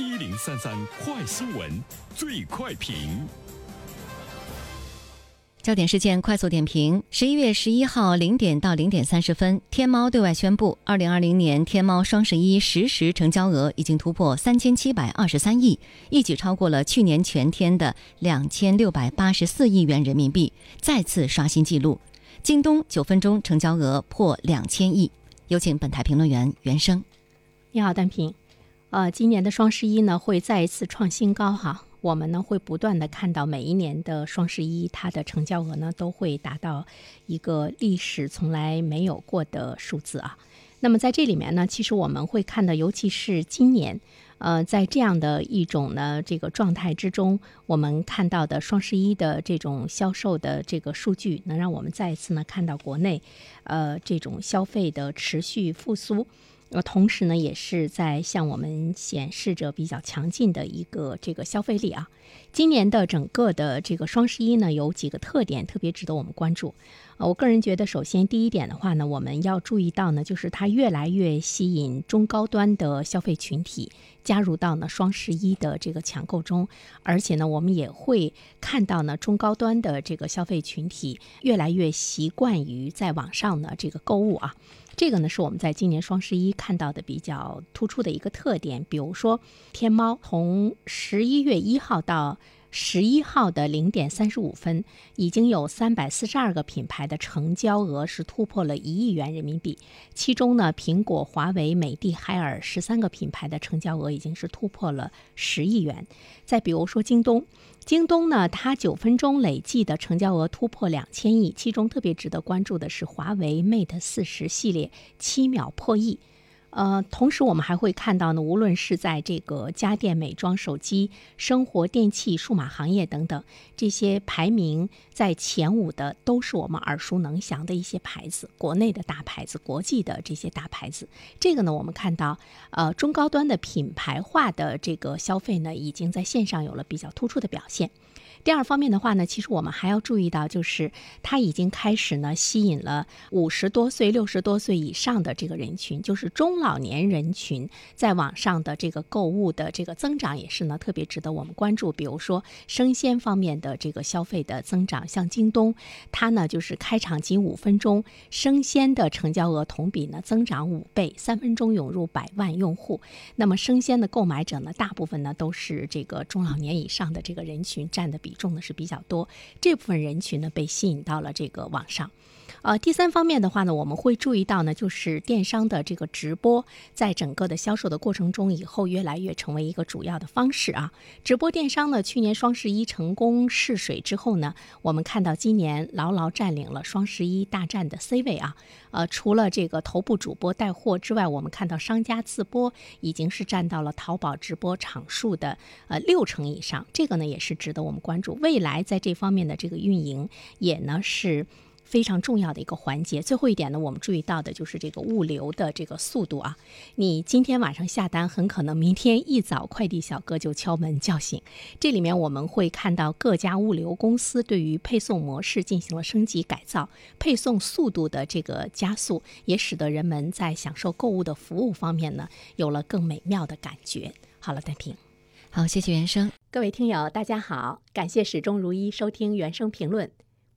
一零三三快新闻，最快评。焦点事件快速点评：十一月十一号零点到零点三十分，天猫对外宣布，二零二零年天猫双十一实时成交额已经突破三千七百二十三亿，一举超过了去年全天的两千六百八十四亿元人民币，再次刷新纪录。京东九分钟成交额破两千亿。有请本台评论员袁生。你好，单平。呃，今年的双十一呢，会再一次创新高哈。我们呢会不断的看到每一年的双十一，它的成交额呢都会达到一个历史从来没有过的数字啊。那么在这里面呢，其实我们会看到，尤其是今年，呃，在这样的一种呢这个状态之中，我们看到的双十一的这种销售的这个数据，能让我们再一次呢看到国内，呃，这种消费的持续复苏。呃，同时呢，也是在向我们显示着比较强劲的一个这个消费力啊。今年的整个的这个双十一呢，有几个特点特别值得我们关注。呃，我个人觉得，首先第一点的话呢，我们要注意到呢，就是它越来越吸引中高端的消费群体加入到呢双十一的这个抢购中，而且呢，我们也会看到呢中高端的这个消费群体越来越习惯于在网上呢这个购物啊。这个呢是我们在今年双十一看到的比较突出的一个特点。比如说，天猫从十一月一号到十一号的零点三十五分，已经有三百四十二个品牌的成交额是突破了一亿元人民币。其中呢，苹果、华为、美的、海尔十三个品牌的成交额已经是突破了十亿元。再比如说京东。京东呢，它九分钟累计的成交额突破两千亿，其中特别值得关注的是华为 Mate 四十系列七秒破亿。呃，同时我们还会看到呢，无论是在这个家电、美妆、手机、生活电器、数码行业等等这些排名在前五的，都是我们耳熟能详的一些牌子，国内的大牌子、国际的这些大牌子。这个呢，我们看到，呃，中高端的品牌化的这个消费呢，已经在线上有了比较突出的表现。第二方面的话呢，其实我们还要注意到，就是它已经开始呢吸引了五十多岁、六十多岁以上的这个人群，就是中老年人群在网上的这个购物的这个增长也是呢特别值得我们关注。比如说生鲜方面的这个消费的增长，像京东，它呢就是开场仅五分钟，生鲜的成交额同比呢增长五倍，三分钟涌入百万用户。那么生鲜的购买者呢，大部分呢都是这个中老年以上的这个人群占的比。比重呢是比较多，这部分人群呢被吸引到了这个网上。呃，第三方面的话呢，我们会注意到呢，就是电商的这个直播，在整个的销售的过程中，以后越来越成为一个主要的方式啊。直播电商呢，去年双十一成功试水之后呢，我们看到今年牢牢占领了双十一大战的 C 位啊。呃，除了这个头部主播带货之外，我们看到商家自播已经是占到了淘宝直播场数的呃六成以上，这个呢也是值得我们关注。未来在这方面的这个运营也呢是。非常重要的一个环节。最后一点呢，我们注意到的就是这个物流的这个速度啊。你今天晚上下单，很可能明天一早快递小哥就敲门叫醒。这里面我们会看到各家物流公司对于配送模式进行了升级改造，配送速度的这个加速，也使得人们在享受购物的服务方面呢，有了更美妙的感觉。好了，单平，好，谢谢原生。各位听友，大家好，感谢始终如一收听原声评论。